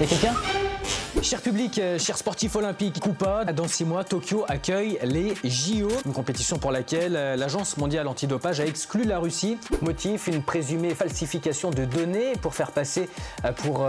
Y a quelqu'un Cher public, euh, chers sportifs olympiques, Coupa, dans six mois, Tokyo accueille les JO, une compétition pour laquelle euh, l'Agence mondiale antidopage a exclu la Russie. Motif, une présumée falsification de données pour faire passer euh, pour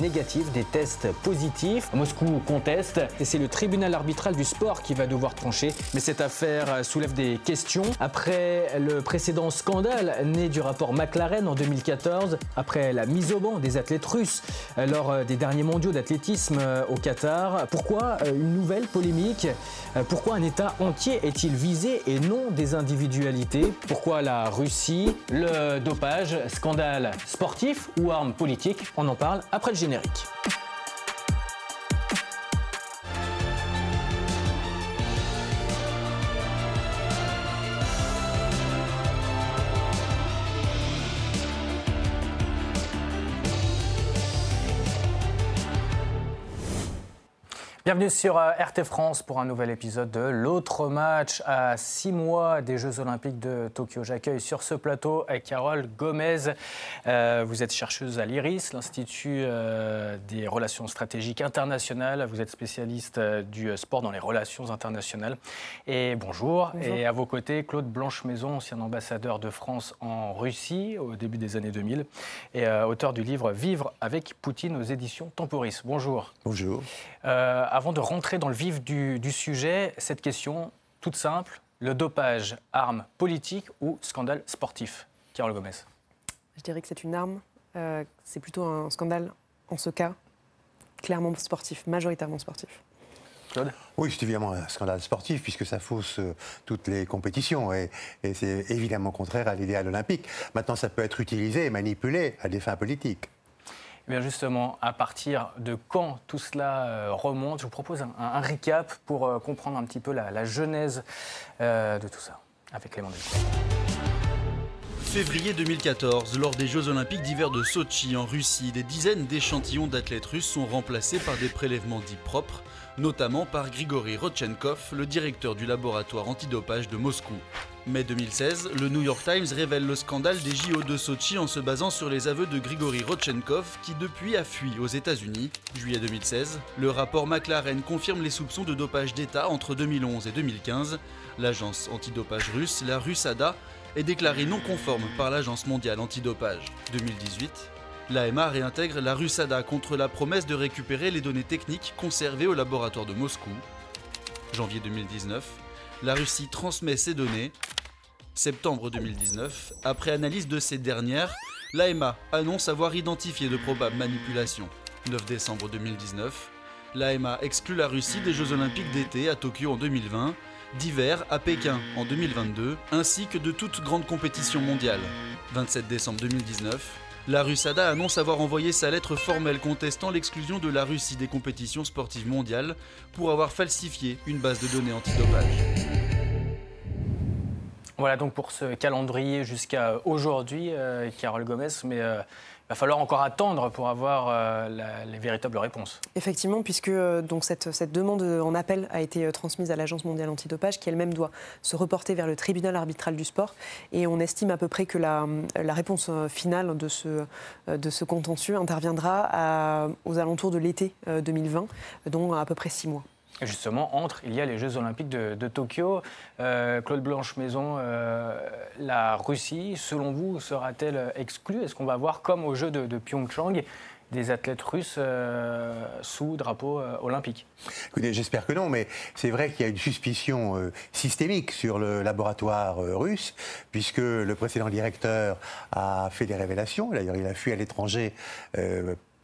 négatif des tests positifs. Moscou conteste et c'est le tribunal arbitral du sport qui va devoir trancher. Mais cette affaire soulève des questions. Après le précédent scandale né du rapport McLaren en 2014, après la mise au banc des athlètes russes lors des derniers mondiaux d'athlétisme euh, au Qatar. Pourquoi euh, une nouvelle polémique euh, Pourquoi un État entier est-il visé et non des individualités? Pourquoi la Russie Le dopage, scandale sportif ou arme politique On en parle après le générique. Bienvenue sur euh, RT France pour un nouvel épisode de l'autre match à six mois des Jeux Olympiques de Tokyo. J'accueille sur ce plateau Carole Gomez. Euh, vous êtes chercheuse à l'IRIS, l'Institut euh, des relations stratégiques internationales. Vous êtes spécialiste du sport dans les relations internationales. Et bonjour. Et à vos côtés, Claude Blanche-Maison, ancien ambassadeur de France en Russie au début des années 2000 et auteur du livre Vivre avec Poutine aux éditions Temporis. Bonjour. Bonjour avant de rentrer dans le vif du, sujet, cette question toute simple le dopage, arme politique ou scandale sportif? Carole Gomez Je dirais que c'est une arme. Euh, c'est plutôt un scandale, en ce cas, clairement sportif, majoritairement sportif. Claude? Oui, c'est évidemment un scandale sportif puisque ça fausse euh, toutes les compétitions et, et c'est évidemment contraire à l'idéal olympique. Maintenant, ça peut être utilisé et manipulé à des fins politiques. Justement, à partir de quand tout cela euh, remonte, je vous propose un, recap pour euh, comprendre un petit peu la, genèse euh, de tout ça avec Clément Février 2014, lors des Jeux Olympiques d'hiver de Sochi en Russie, des dizaines d'échantillons d'athlètes russes sont remplacés par des prélèvements dits propres, notamment par Grigory Rodchenkov, le directeur du laboratoire antidopage de Moscou. Mai 2016, le New York Times révèle le scandale des JO de Sochi en se basant sur les aveux de Grigory Rodchenkov qui depuis a fui aux États-Unis. Juillet 2016, le rapport McLaren confirme les soupçons de dopage d'État entre 2011 et 2015. L'agence antidopage russe, la RUSADA, est déclarée non conforme par l'agence mondiale antidopage. 2018, L'AMA réintègre la RUSADA contre la promesse de récupérer les données techniques conservées au laboratoire de Moscou. Janvier 2019, la Russie transmet ces données. Septembre 2019, après analyse de ces dernières, l'AMA annonce avoir identifié de probables manipulations. 9 décembre 2019, l'AMA exclut la Russie des Jeux Olympiques d'été à Tokyo en 2020, d'hiver à Pékin en 2022, ainsi que de toute grande compétition mondiale. 27 décembre 2019, la Russada annonce avoir envoyé sa lettre formelle contestant l'exclusion de la Russie des compétitions sportives mondiales pour avoir falsifié une base de données antidopage. Voilà donc pour ce calendrier jusqu'à aujourd'hui, euh, Carole Gomez, mais euh, il va falloir encore attendre pour avoir euh, les véritables réponses. Effectivement, puisque donc cette, demande en appel a été transmise à l'Agence mondiale antidopage, qui elle-même doit se reporter vers le tribunal arbitral du sport. Et on estime à peu près que la, réponse finale de ce, contentieux interviendra aux alentours de l'été 2020, dont à peu près six mois. Justement, entre, il y a les Jeux Olympiques de, Tokyo. Euh, Claude Blanche-Maison, euh, la Russie, selon vous, sera-t-elle exclue? Est-ce qu'on va voir, comme au Jeux de, Pyeongchang, des athlètes russes euh, sous drapeau olympique? Écoutez, j'espère que non, mais c'est vrai qu'il y a une suspicion systémique sur le laboratoire russe, puisque le précédent directeur a fait des révélations. D'ailleurs, il a fui à l'étranger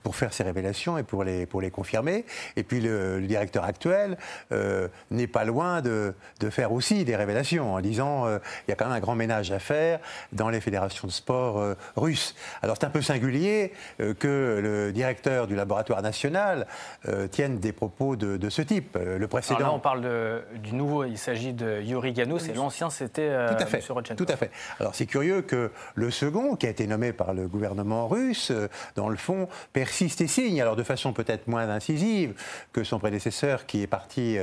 pour faire ces révélations et pour les, pour les confirmer. Et puis le, directeur actuel euh, n'est pas loin de, de, faire aussi des révélations en disant euh, il y a quand même un grand ménage à faire dans les fédérations de sport euh, russes. Alors c'est un peu singulier que le directeur du laboratoire national tienne des propos de, de ce type. Le précédent. Alors là on parle de, du nouveau, il s'agit de Yuri Ganous et l'ancien c'était tout à fait. Tout à fait. Alors c'est curieux que le second, qui a été nommé par le gouvernement russe, dans le fond, perd persiste et signe, alors de façon peut-être moins incisive que son prédécesseur qui est parti,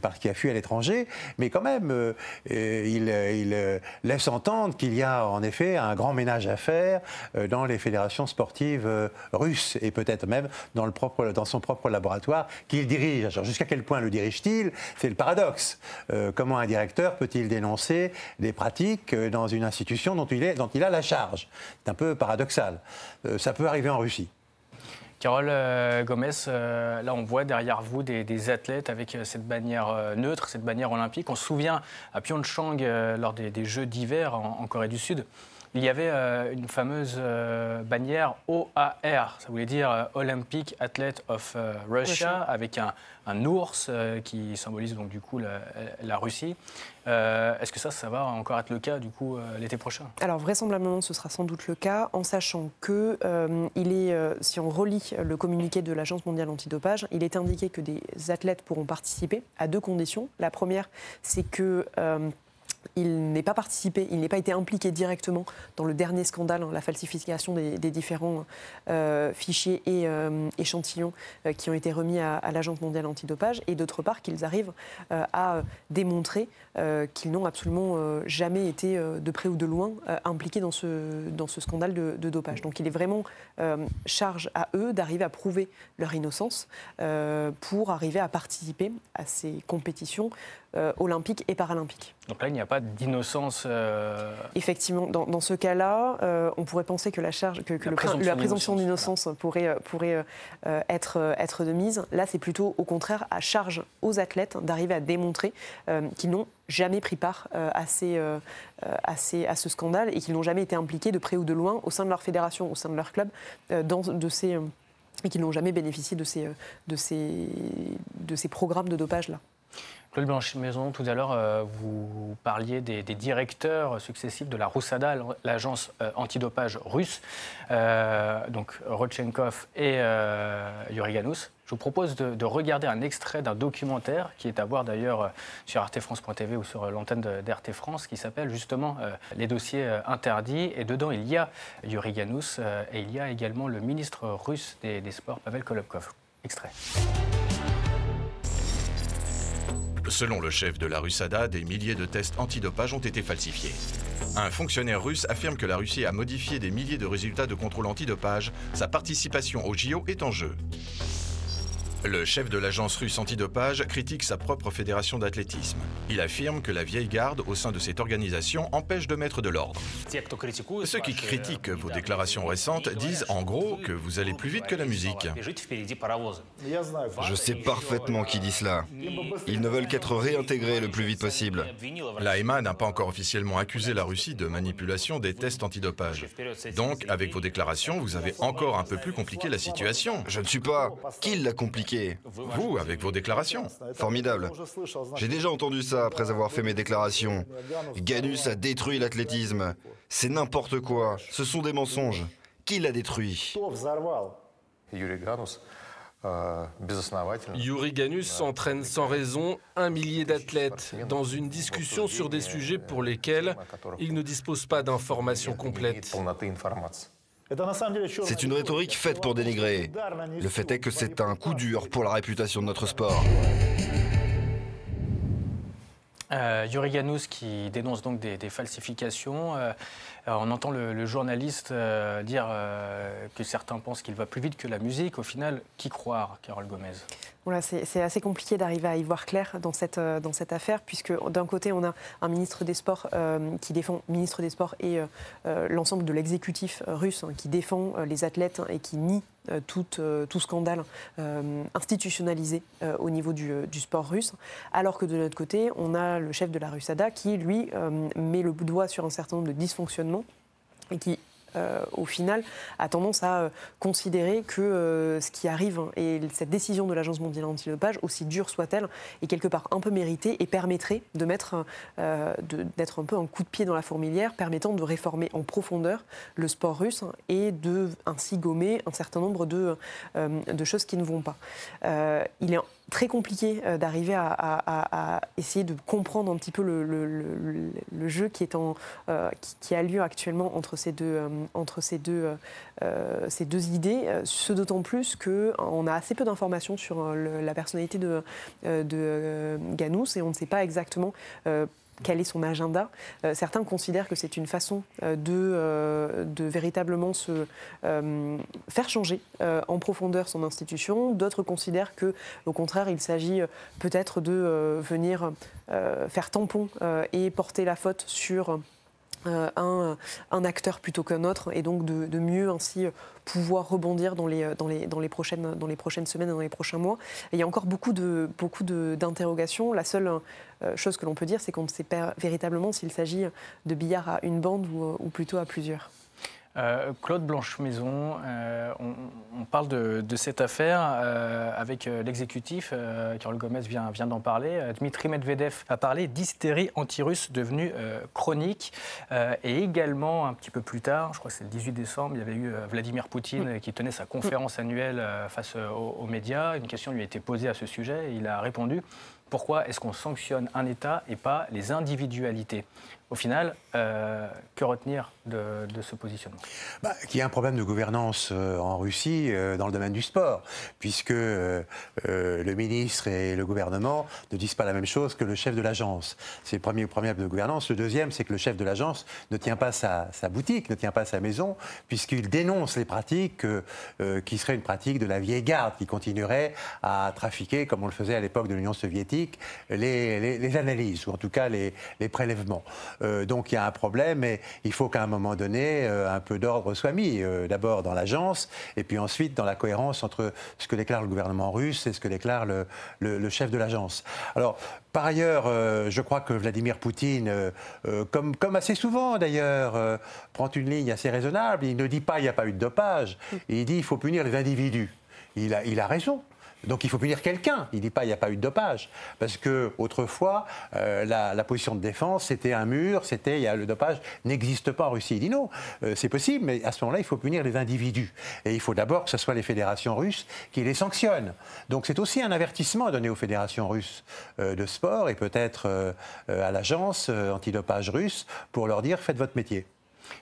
parti, qui a fui à l'étranger, mais quand même, il, il laisse entendre qu'il y a en effet un grand ménage à faire dans les fédérations sportives russes et peut-être même dans, le propre, dans son propre laboratoire qu'il dirige. jusqu'à quel point le dirige-t-il? C'est le paradoxe. comment un directeur peut-il dénoncer des pratiques dans une institution dont il, a la charge? C'est un peu paradoxal. Euh, ça peut arriver en Russie. Carole euh, Gomez, euh, là on voit derrière vous des, athlètes avec cette bannière neutre, cette bannière olympique. On se souvient à Pyeongchang lors des, Jeux d'hiver en, Corée du Sud, il y avait une fameuse bannière OAR, ça voulait dire Olympic Athlete of Russia, avec un, un ours euh, qui symbolise donc du coup la, Russie. Euh, est-ce que ça, ça va encore être le cas du coup euh, l'été prochain? Alors vraisemblablement, ce sera sans doute le cas, en sachant que il est, si on relit le communiqué de l'Agence mondiale antidopage, il est indiqué que des athlètes pourront participer à deux conditions. La première, c'est que il n'est pas participé, il n'est pas été impliqué directement dans le dernier scandale, hein, la falsification des, différents euh, fichiers et euh, échantillons euh, qui ont été remis à, l'Agence mondiale antidopage, et d'autre part qu'ils arrivent à démontrer qu'ils n'ont absolument jamais été de près ou de loin impliqués dans ce, scandale de, dopage. Donc il est vraiment charge à eux d'arriver à prouver leur innocence pour arriver à participer à ces compétitions euh, olympiques et paralympiques. Donc là, il n'y a pas d'innocence. Euh, Effectivement, dans, ce cas-là, euh, on pourrait penser que la charge, que, la, présomption d'innocence pourrait, pourrait être, être de mise. Là, c'est plutôt au contraire à charge aux athlètes d'arriver à démontrer qu'ils n'ont jamais pris part à, ces, à, ces, à, ce scandale et qu'ils n'ont jamais été impliqués de près ou de loin au sein de leur fédération, au sein de leur club, dans de ces et qu'ils n'ont jamais bénéficié de ces, de ces, de ces programmes de dopage-là. Claude Blanche-Maison, tout à l'heure, euh, vous parliez des, directeurs successifs de la Roussada, l'agence euh, antidopage russe, euh, donc Rodchenkov et Yuri Ganous. Je vous propose de, regarder un extrait d'un documentaire qui est à voir d'ailleurs sur artefrance.tv ou sur l'antenne d'RT France qui s'appelle justement Les dossiers interdits. Et dedans, il y a Yuri Ganous et il y a également le ministre russe des, des Sports, Pavel Kolobkov. Extrait. Selon le chef de la Russada, des milliers de tests antidopage ont été falsifiés. Un fonctionnaire russe affirme que la Russie a modifié des milliers de résultats de contrôle antidopage. Sa participation au JO est en jeu. Le chef de l'agence russe antidopage critique sa propre fédération d'athlétisme. Il affirme que la vieille garde au sein de cette organisation empêche de mettre de l'ordre. Ceux qui critiquent vos déclarations récentes disent en gros que vous allez plus vite que la musique. Je sais parfaitement qui dit cela. Ils ne veulent qu'être réintégrés le plus vite possible. La EMA n'a pas encore officiellement accusé la Russie de manipulation des tests antidopage. Donc, avec vos déclarations, vous avez encore un peu plus compliqué la situation. Je ne suis pas. Qui l'a compliqué vous, avec vos déclarations. Formidable. J'ai déjà entendu ça après avoir fait mes déclarations. Ganus a détruit l'athlétisme. C'est n'importe quoi. Ce sont des mensonges. Qui l'a détruit? Yuri Ganus entraîne sans raison un millier d'athlètes dans une discussion sur des sujets pour lesquels il ne dispose pas d'informations complètes. C'est une rhétorique faite pour dénigrer. Le fait est que c'est un coup dur pour la réputation de notre sport. Euh, Yuri Ganous qui dénonce donc des, falsifications. Euh, on entend le, journaliste euh, dire que certains pensent qu'il va plus vite que la musique. Au final, qui croire, Carole Gomez? C'est assez compliqué d'arriver à y voir clair dans cette, dans cette affaire, puisque d'un côté, on a un ministre des Sports qui défend, ministre des Sports et l'ensemble de l'exécutif russe hein, qui défend les athlètes et qui nie tout, scandale institutionnalisé au niveau du, du, sport russe, alors que de notre côté, on a le chef de la Russada qui, lui, met le doigt sur un certain nombre de dysfonctionnements et qui euh, au final, a tendance à euh, considérer que euh, ce qui arrive hein, et cette décision de l'Agence mondiale antidopage, aussi dure soit-elle, est quelque part un peu méritée et permettrait de mettre, d'être un peu un coup de pied dans la fourmilière, permettant de réformer en profondeur le sport russe et de ainsi gommer un certain nombre de, de choses qui ne vont pas. il est très compliqué d'arriver à, essayer de comprendre un petit peu le, jeu qui, est en, qui, a lieu actuellement entre ces deux, entre ces deux, ces deux idées. Ce d'autant plus qu'on a assez peu d'informations sur la personnalité de, de Ganous et on ne sait pas exactement quel est son agenda. Euh, certains considèrent que c'est une façon euh, de, euh, de, véritablement se faire changer en profondeur son institution. D'autres considèrent que, au contraire, il s'agit peut-être de venir faire tampon et porter la faute sur euh, un, acteur plutôt qu'un autre et donc de, mieux ainsi pouvoir rebondir dans les, dans, les, dans, les prochaines, dans les prochaines semaines et dans les prochains mois. il y a encore beaucoup, d'interrogations. La seule euh, chose que l'on peut dire, c'est qu'on ne sait pas véritablement s'il s'agit de billard à une bande ou plutôt à plusieurs. Euh, Claude Blanche-Maison, euh, on, parle de, cette affaire euh, avec l'exécutif, Carole Gomez vient, vient d'en parler. Dmitri Medvedev a parlé d'hystérie anti-russe devenue chronique. et également, un petit peu plus tard, je crois que c'est le 18 décembre, il y avait eu Vladimir Poutine qui tenait sa conférence annuelle face aux, aux, médias. Une question lui a été posée à ce sujet et il a répondu pourquoi est-ce qu'on sanctionne un État et pas les individualités? Au final, euh, que retenir de, ce positionnement? Bah, Qu'il y a un problème de gouvernance euh, en Russie euh, dans le domaine du sport, puisque le ministre et le gouvernement ne disent pas la même chose que le chef de l'agence. C'est le premier problème de gouvernance. Le deuxième, c'est que le chef de l'agence ne tient pas sa, boutique, ne tient pas sa maison, puisqu'il dénonce les pratiques qui seraient une pratique de la vieille garde, qui continuerait à trafiquer, comme on le faisait à l'époque de l'Union soviétique, les, analyses, ou en tout cas les, prélèvements. Donc il y a un problème et il faut qu'à un moment donné, euh, un peu d'ordre soit mis, euh, d'abord dans l'agence, et puis ensuite dans la cohérence entre ce que déclare le gouvernement russe et ce que déclare le, chef de l'agence. Alors, par ailleurs, euh, je crois que Vladimir Poutine, comme, comme, assez souvent d'ailleurs, prend une ligne assez raisonnable. Il ne dit pas il n'y a pas eu de dopage, il dit il faut punir les individus. Il a, il a raison. Donc il faut punir quelqu'un. Il ne dit pas il n'y a pas eu de dopage. Parce que autrefois, euh, la, position de défense, c'était un mur, c'était le dopage n'existe pas en Russie. Il dit non, euh, c'est possible, mais à ce moment-là, il faut punir les individus. Et il faut d'abord que ce soit les fédérations russes qui les sanctionnent. Donc c'est aussi un avertissement donné aux fédérations russes euh, de sport et peut-être à l'agence antidopage russe pour leur dire faites votre métier.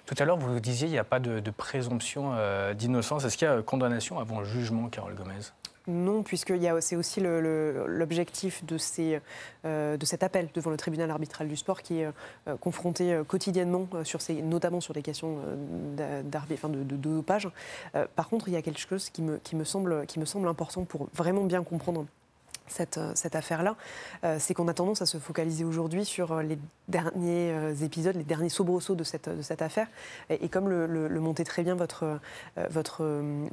Tout à l'heure, vous disiez qu'il n'y a pas de, présomption d'innocence. Est-ce qu'il y a condamnation avant jugement, Carole Gomez? Non, puisque c'est aussi l'objectif de, euh, de cet appel devant le tribunal arbitral du sport qui est euh, confronté euh, quotidiennement, notamment sur des questions de, de, dopage. par contre, il y a quelque chose qui me, qui me semble important pour vraiment bien comprendre cette, euh, cette affaire-là, euh, c'est qu'on a tendance à se focaliser aujourd'hui sur euh, les derniers épisodes, les derniers soubresauts de cette, de cette affaire. Et, comme le, le, montait très bien votre, votre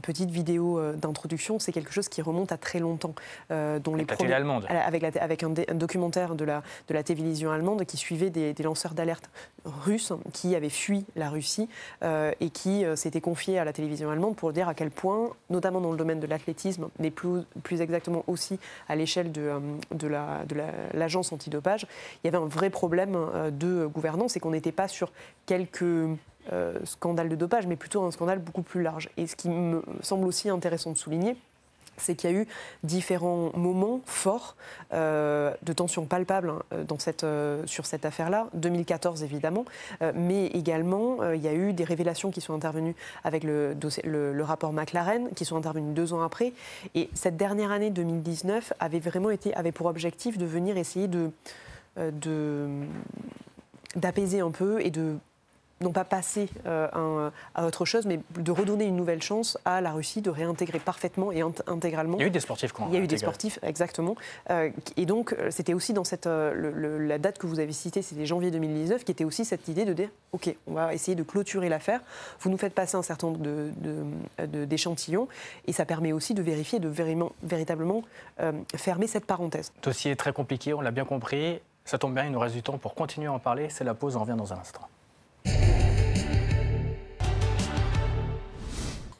petite vidéo d'introduction, c'est quelque chose qui remonte à très longtemps. dont avec les la allemande. Avec, avec un, documentaire de la, de la télévision allemande qui suivait des, lanceurs d'alerte russes qui avaient fui la Russie et qui s'étaient confiés à la télévision allemande pour dire à quel point, notamment dans le domaine de l'athlétisme, mais plus, plus exactement aussi à l'échelle de, euh, l'agence la, antidopage, il y avait un vrai problème euh, de gouvernance et qu'on n'était pas sur quelques euh, scandales de dopage, mais plutôt un scandale beaucoup plus large. Et ce qui me semble aussi intéressant de souligner, c'est qu'il y a eu différents moments forts euh, de tension palpable hein, cette, euh, sur cette affaire-là. 2014, évidemment, euh, mais également, il y a eu des révélations qui sont intervenues avec le, le, rapport McLaren, qui sont intervenues deux ans après. Et cette dernière année, 2019, avait vraiment été, avait pour objectif de venir essayer de d'apaiser un peu et de non pas passer euh, à autre chose, mais de redonner une nouvelle chance à la Russie de réintégrer parfaitement et intégralement. Il y a eu des sportifs quand Il y a eu des sportifs, exactement. Euh, et donc, euh, c'était aussi dans cette, la date que vous avez citée, c'était janvier 2019, qui était aussi cette idée de dire OK, on va essayer de clôturer l'affaire. Vous nous faites passer un certain nombre d'échantillons, de, et ça permet aussi de vérifier, de véritablement fermer cette parenthèse. Dossier très compliqué, on l'a bien compris. Ça tombe bien, il nous reste du temps pour continuer à en parler. C'est la pause, on revient dans un instant.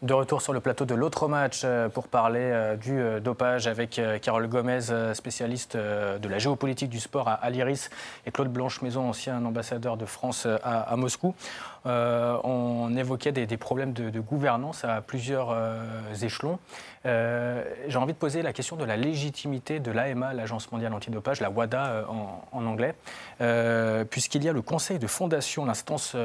De retour sur le plateau de l'autre match euh, pour parler euh, du euh, dopage avec Carole Gomez, spécialiste de la géopolitique du sport à l'IRIS, et Claude Blanche-Maison, ancien ambassadeur de France à, Moscou. On évoquait des, problèmes de, gouvernance à plusieurs échelons. J'ai envie de poser la question de la légitimité de l'AMA, l'Agence mondiale antidopage, la WADA en, anglais, puisqu'il y a le conseil de fondation, l'instance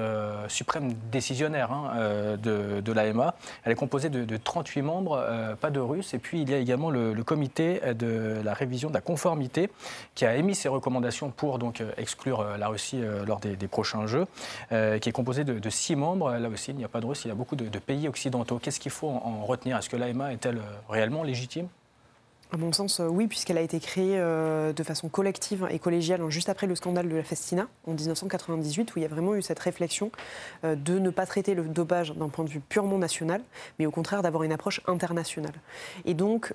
suprême décisionnaire hein, de, de l'AMA. Elle est composée de, 38 membres, euh, pas de Russes. Et puis il y a également le, comité de la révision de la conformité qui a émis ses recommandations pour donc euh, exclure euh, la Russie lors des, prochains Jeux, qui est composé de, 6 membres. Là aussi, il n'y a pas de Russes, il y a beaucoup de, pays occidentaux. Qu'est-ce qu'il faut en retenir? Est-ce que l'AMA est-elle réellement légitime? À mon sens, euh, oui, puisqu'elle a été créée euh, de façon collective et collégiale hein, juste après le scandale de la Festina en 1998, où il y a vraiment eu cette réflexion euh, de ne pas traiter le dopage d'un point de vue purement national, mais au contraire d'avoir une approche internationale. Et donc,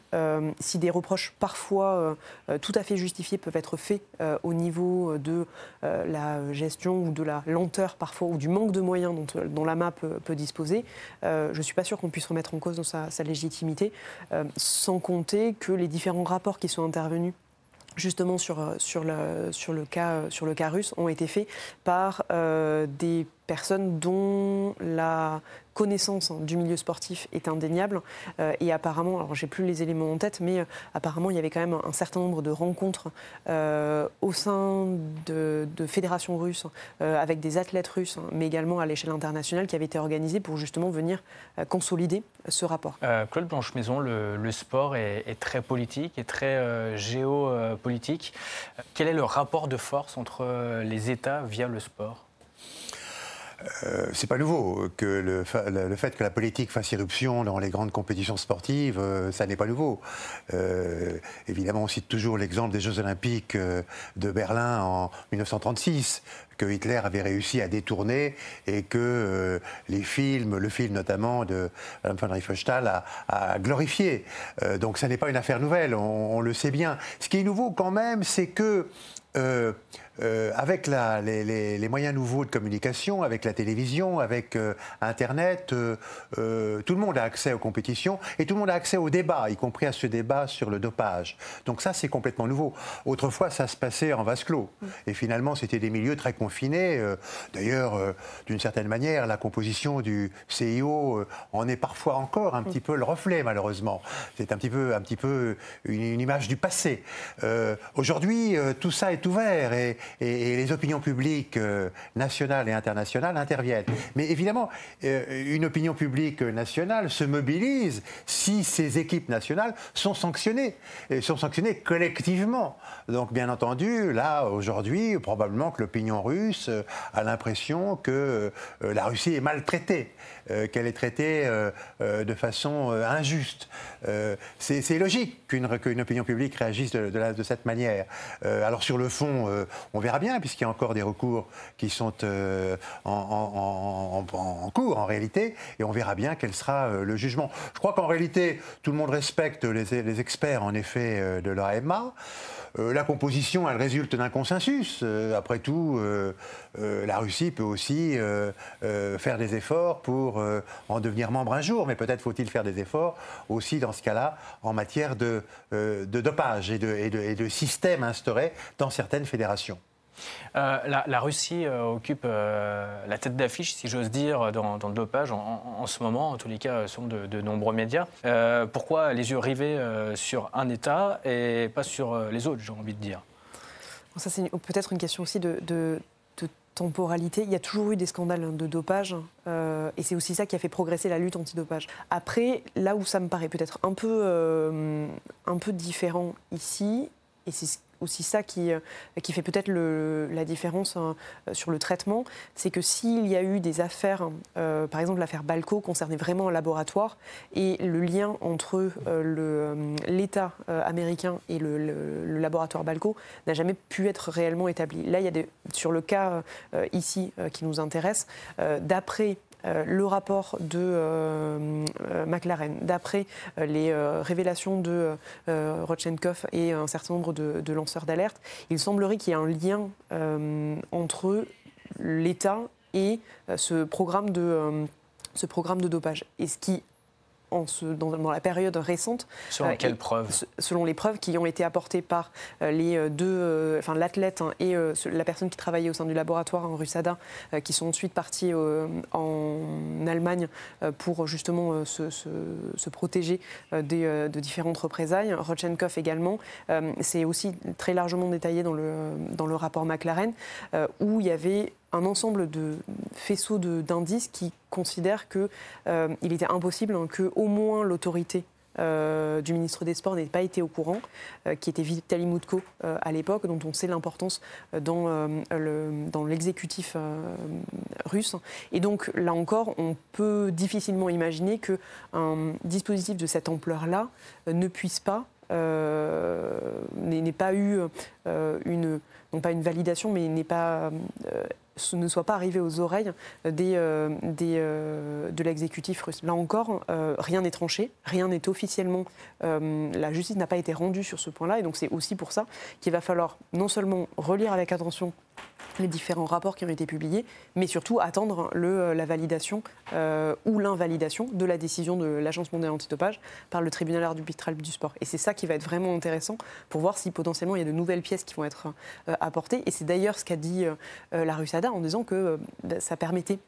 si des reproches parfois tout à fait justifiés peuvent être faits au niveau de la gestion ou de la lenteur parfois, ou du manque de moyens dont, dont l'AMA peut, disposer, je ne suis pas sûr qu'on puisse remettre en cause sa, sa légitimité, sans compter que les différents rapports qui sont intervenus justement sur, euh, euh, le cas russe ont été faits par euh, des personnes dont la connaissance hein, du milieu sportif est indéniable. Euh, et apparemment, alors j'ai plus les éléments en tête, mais euh, apparemment il y avait quand même un certain nombre de rencontres euh, au sein de, fédérations russes avec des athlètes russes, hein, mais également à l'échelle internationale, qui avaient été organisées pour justement venir consolider ce rapport. Claude Blanche-Maison, le, sport est, est, très politique et très géopolitique. Quel est le rapport de force entre les États via le sport? Euh, c'est pas nouveau que le, fait que la politique fasse irruption dans les grandes compétitions sportives, euh, ça n'est pas nouveau. Euh, évidemment, on cite toujours l'exemple des Jeux Olympiques de Berlin en 1936 Hitler avait réussi à détourner et que les films, le film notamment de Mme von Riefenstahl, a, glorifié. donc ça n'est pas une affaire nouvelle, on, le sait bien. Ce qui est nouveau quand même, c'est que euh, avec les, moyens nouveaux de communication, avec la télévision, avec euh, Internet, euh, tout le monde a accès aux compétitions et tout le monde a accès au débat, y compris à ce débat sur le dopage. Donc ça, c'est complètement nouveau. Autrefois, ça se passait en vase clos. Et finalement, c'était des milieux très confinés. D'ailleurs, d'une certaine manière, la composition du CIO en est parfois encore un petit peu le reflet, malheureusement. C'est un petit peu, un petit peu une, image du passé. Aujourd'hui, tout ça est ouvert et, les opinions publiques euh, nationales et internationales interviennent. Mais évidemment, euh, une opinion publique nationale se mobilise si ces équipes nationales sont sanctionnées, et sont sanctionnées collectivement. Donc, bien entendu, là, aujourd'hui, probablement que l'opinion russe euh, a l'impression que la Russie est maltraitée. Euh, qu'elle est traitée euh, euh, de façon injuste. c'est logique qu'une opinion publique réagisse de, cette manière. alors sur le fond, on verra bien, puisqu'il y a encore des recours qui sont en, cours en réalité, et on verra bien quel sera le jugement. Je crois qu'en réalité, tout le monde respecte les, les experts, en effet, de l'AMA. Euh, la composition, elle résulte d'un consensus. Euh, après tout, euh, la Russie peut aussi faire des efforts pour en devenir membre un jour, mais peut-être faut-il faire des efforts aussi dans ce cas-là en matière de, dopage et de, systèmes instaurés dans certaines fédérations. Euh, la, Russie euh, occupe euh, la tête d'affiche, si j'ose dire, dans, le dopage en, ce moment, en tous les cas, de, de nombreux médias. pourquoi les yeux rivés sur un État et pas sur les autres, j'ai envie de dire? Ça, c'est peut-être une question aussi de, temporalité. Il y a toujours eu des scandales de dopage et c'est aussi ça qui a fait progresser la lutte antidopage. Après, là où ça me paraît peut-être un peu, un peu différent ici, et c'est aussi ça qui, euh, fait peut-être la différence hein, euh, sur le traitement, c'est que s'il y a eu des affaires, euh, par exemple l'affaire Balco concernait vraiment un laboratoire, et le lien entre l'État américain et le, laboratoire Balco n'a jamais pu être réellement établi. Là, il y a sur le cas ici qui nous intéresse, d'après le rapport de euh, euh, McLaren, d'après les révélations de Rodchenkov et un certain nombre de, lanceurs d'alerte, il semblerait qu'il y ait un lien entre l'État et ce programme de ce programme de dopage. Et ce qui en dans, la période récente. Selon quelles preuves? Selon les preuves qui ont été apportées par les deux, enfin l'athlète hein, et la personne qui travaillait au sein du laboratoire en Russada, qui sont ensuite partis en Allemagne pour justement se, protéger des, de différentes représailles. Rodchenkov également. C'est aussi très largement détaillé dans le, dans le rapport McLaren, où il y avait un ensemble de faisceaux d'indices qui considèrent qu'il euh, était impossible que au moins l'autorité euh, du ministre des Sports n'ait pas été au courant, euh, qui était Vitaly Moutko à l'époque, dont on sait l'importance dans, dans l'exécutif russe. Et donc là encore, on peut difficilement imaginer qu'un dispositif de cette ampleur-là ne puisse pas, n'ait pas eu une non pas une validation, mais n'est pas ne soit pas arrivé aux oreilles des, euh, euh, de l'exécutif russe. Là encore, euh, rien n'est tranché, rien n'est officiellement. la justice n'a pas été rendue sur ce point-là, et donc c'est aussi pour ça qu'il va falloir non seulement relire avec attention les différents rapports qui ont été publiés, mais surtout attendre le, la validation ou l'invalidation de la décision de l'Agence mondiale antidopage par le tribunal arbitral du sport. Et c'est ça qui va être vraiment intéressant pour voir si potentiellement il y a de nouvelles pièces qui vont être apportées. Et c'est d'ailleurs ce qu'a dit la Russie en disant que euh, bah, ça permettait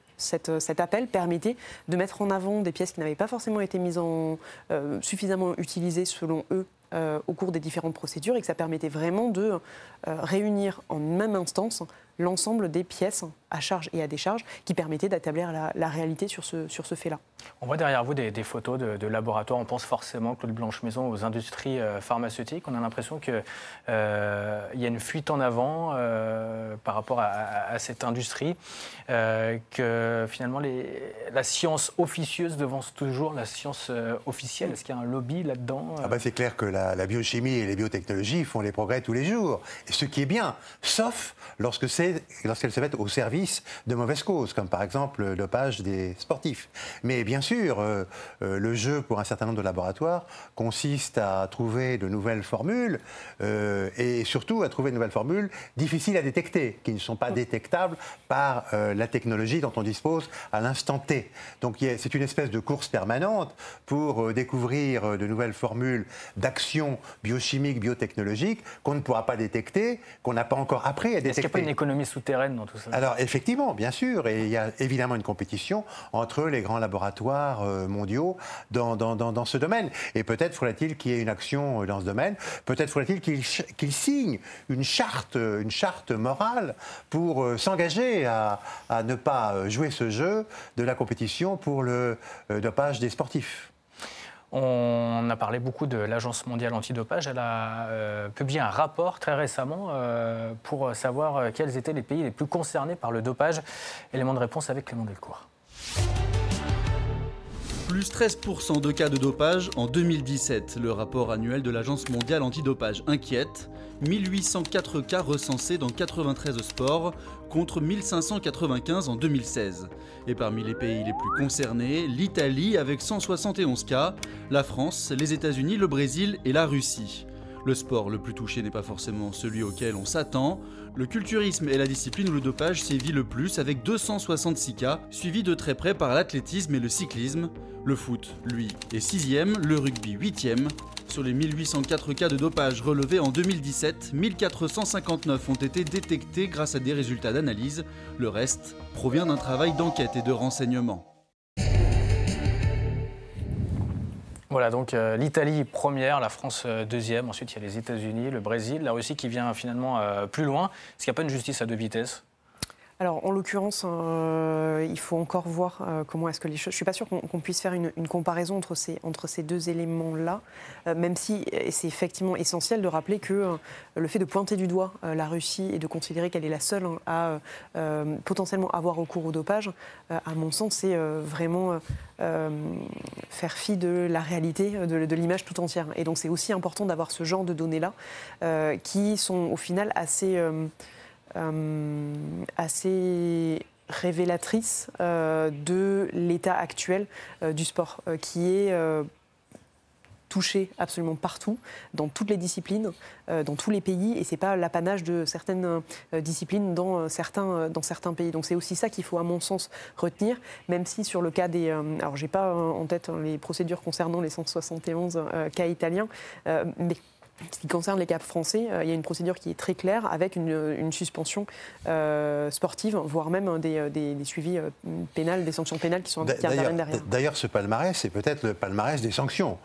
euh, cet appel permettait de mettre en avant des pièces qui n'avaient pas forcément été mises en euh, suffisamment utilisées selon eux au cours des différentes procédures et que ça permettait vraiment de réunir en même instance l'ensemble des pièces à charge et à décharge qui permettaient d'établir la, réalité sur ce, sur ce fait-là. On voit derrière vous des, photos de, laboratoires. On pense forcément, Claude Blanche-Maison, aux industries euh, pharmaceutiques. On a l'impression qu'il euh, y a une fuite en avant euh, par rapport à, cette industrie, que finalement les, la science officieuse devance toujours la science officielle. Est-ce qu'il y a un lobby là-dedans ah bah C'est clair que la, la, biochimie et les biotechnologies font les progrès tous les jours. Ce qui est bien, sauf lorsque lorsqu'elles se mettent au service de mauvaises causes, comme par exemple le dopage des sportifs. Mais bien sûr, euh, euh, le jeu pour un certain nombre de laboratoires consiste à trouver de nouvelles formules euh, et surtout à trouver de nouvelles formules difficiles à détecter, qui ne sont pas détectables par la technologie dont on dispose à l'instant T. Donc c'est une espèce de course permanente pour découvrir de nouvelles formules d'action biochimique, biotechnologique qu'on ne pourra pas détecter, qu'on n'a pas encore appris à détecter économie souterraine dans tout ça? Alors effectivement, bien sûr, et il y a évidemment une compétition entre les grands laboratoires euh, mondiaux dans, dans, dans, ce domaine. Et peut-être faudrait-il qu'il y ait une action euh, dans ce domaine, peut-être faudrait-il qu'il signe une charte, une charte morale pour euh, s'engager à, à, ne pas jouer ce jeu de la compétition pour le dopage des sportifs. On a parlé beaucoup de l'Agence mondiale antidopage. Elle a euh, publié un rapport très récemment euh, pour savoir euh, quels étaient les pays les plus concernés par le dopage. Élément de réponse avec Clément Delcourt. Plus 13% de cas de dopage en 2017. Le rapport annuel de l'Agence mondiale antidopage inquiète. 1804 cas recensés dans 93 sports contre 1595 en 2016. Et parmi les pays les plus concernés, l'Italie avec 171 cas, la France, les États-Unis, le Brésil et la Russie. Le sport le plus touché n'est pas forcément celui auquel on s'attend. Le culturisme est la discipline où le dopage sévit le plus avec 266 cas, suivi de très près par l'athlétisme et le cyclisme. Le foot, lui, est 6ème, le rugby 8ème. Sur les 1804 cas de dopage relevés en 2017, 1459 ont été détectés grâce à des résultats d'analyse. Le reste provient d'un travail d'enquête et de renseignement. Voilà, donc euh, l'Italie première, la France euh, deuxième, ensuite il y a les États-Unis, le Brésil, la Russie qui vient finalement euh, plus loin. Est-ce qu'il n'y a pas une justice à deux vitesses? Alors, en l'occurrence, euh, il faut encore voir euh, comment est-ce que les choses. Je suis pas sûre qu'on puisse faire une, comparaison entre ces, deux éléments-là, euh, même si c'est effectivement essentiel de rappeler que le fait de pointer du doigt la Russie et de considérer qu'elle est la seule hein, à potentiellement avoir recours au dopage, à mon sens, c'est vraiment faire fi de la réalité, de, l'image tout entière. Et donc, c'est aussi important d'avoir ce genre de données-là, qui sont au final assez assez révélatrice euh, de l'état actuel euh, du sport, qui est toucher absolument partout, dans toutes les disciplines, dans tous les pays, et c'est pas l'apanage de certaines disciplines dans certains, dans certains pays. Donc c'est aussi ça qu'il faut, à mon sens, retenir, même si sur le cas des... alors j'ai pas en tête hein, les procédures concernant les 171 cas italiens, mais ce qui concerne les caps français, euh, il y a une procédure qui est très claire avec une, suspension euh, sportive, voire même des, euh, des, suivis pénals, des sanctions pénales qui sont interviennent derrière. D'ailleurs, ce palmarès, c'est peut-être le palmarès des sanctions.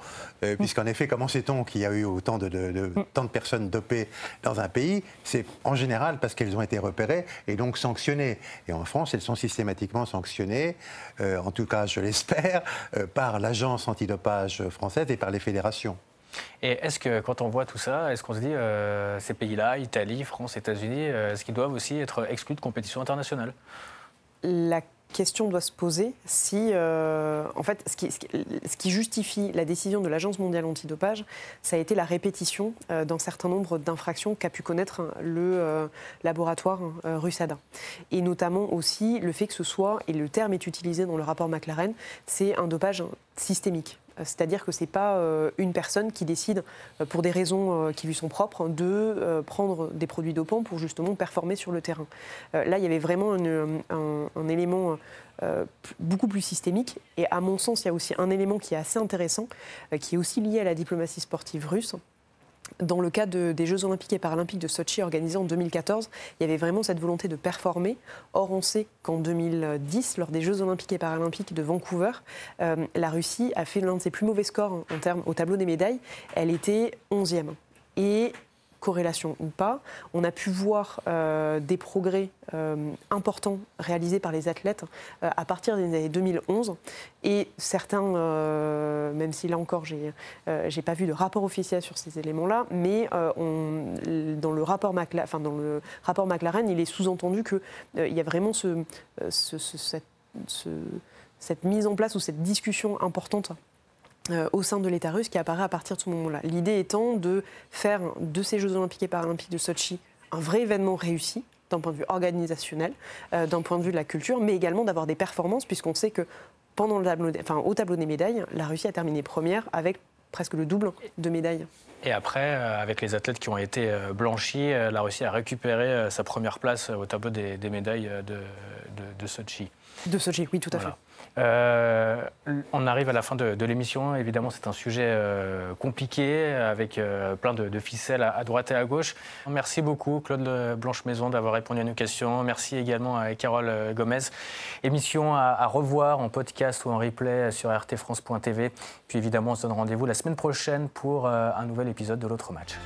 Mm. Puisqu'en effet, comment sait-on qu'il y a eu autant de, mm. tant de personnes dopées dans un pays? C'est en général parce qu'elles ont été repérées et donc sanctionnées. Et en France, elles sont systématiquement sanctionnées, en tout cas, je l'espère, par l'agence antidopage française et par les fédérations. Et est-ce que quand on voit tout ça, est-ce qu'on se dit euh, ces pays-là, Italie, France, États-Unis, euh, est-ce qu'ils doivent aussi être exclus de compétition internationale La question doit se poser si, euh, en fait, ce qui, justifie la décision de l'Agence mondiale antidopage, ça a été la répétition d'un certain nombre d'infractions qu'a pu connaître le laboratoire Russada. Et notamment aussi le fait que ce soit, et le terme est utilisé dans le rapport McLaren, c'est un dopage systémique. C'est-à-dire que ce n'est pas euh, une personne qui décide, euh, pour des raisons euh, qui lui sont propres, de prendre des produits dopants pour justement performer sur le terrain. Là, il y avait vraiment un, élément beaucoup plus systémique. Et à mon sens, il y a aussi un élément qui est assez intéressant, qui est aussi lié à la diplomatie sportive russe dans le cas des Jeux Olympiques et Paralympiques de Sochi organisés en 2014, il y avait vraiment cette volonté de performer. Or, on sait qu'en 2010, lors des Jeux Olympiques et Paralympiques de Vancouver, euh, la Russie a fait l'un de ses plus mauvais scores termes au tableau des médailles. Elle était 11e. Et corrélation ou pas, on a pu voir euh, des progrès euh, importants réalisés par les athlètes euh, à partir des années 2011. Et certains, même si là encore, j'ai n'ai pas vu de rapport officiel sur ces éléments-là, mais dans, le rapport McLaren, il est sous-entendu qu'il y a vraiment ce, cette, mise en place ou cette discussion importante au sein de l'État russe qui apparaît à partir de ce moment-là. L'idée étant de faire de ces Jeux olympiques et paralympiques de Sochi un vrai événement réussi d'un point de vue organisationnel, euh, d'un point de vue de la culture, mais également d'avoir des performances, puisqu'on sait que pendant le tableau, enfin, au tableau des médailles, la Russie a terminé première avec presque le double de médailles. Et après, euh, avec les athlètes qui ont été blanchis, la Russie a récupéré sa première place au tableau des, médailles de, de, Sochi. De Sochi, oui, tout à fait. Euh, on arrive à la fin de, l'émission. Évidemment, c'est un sujet euh, compliqué avec euh, plein de, ficelles à, droite et à gauche. Merci beaucoup, Claude Blanche-Maison, d'avoir répondu à nos questions. Merci également à Carole Gomez. Émission à, à, revoir en podcast ou en replay sur rtfrance.tv. Puis évidemment, on se donne rendez-vous la semaine prochaine pour un nouvel épisode de l'autre match.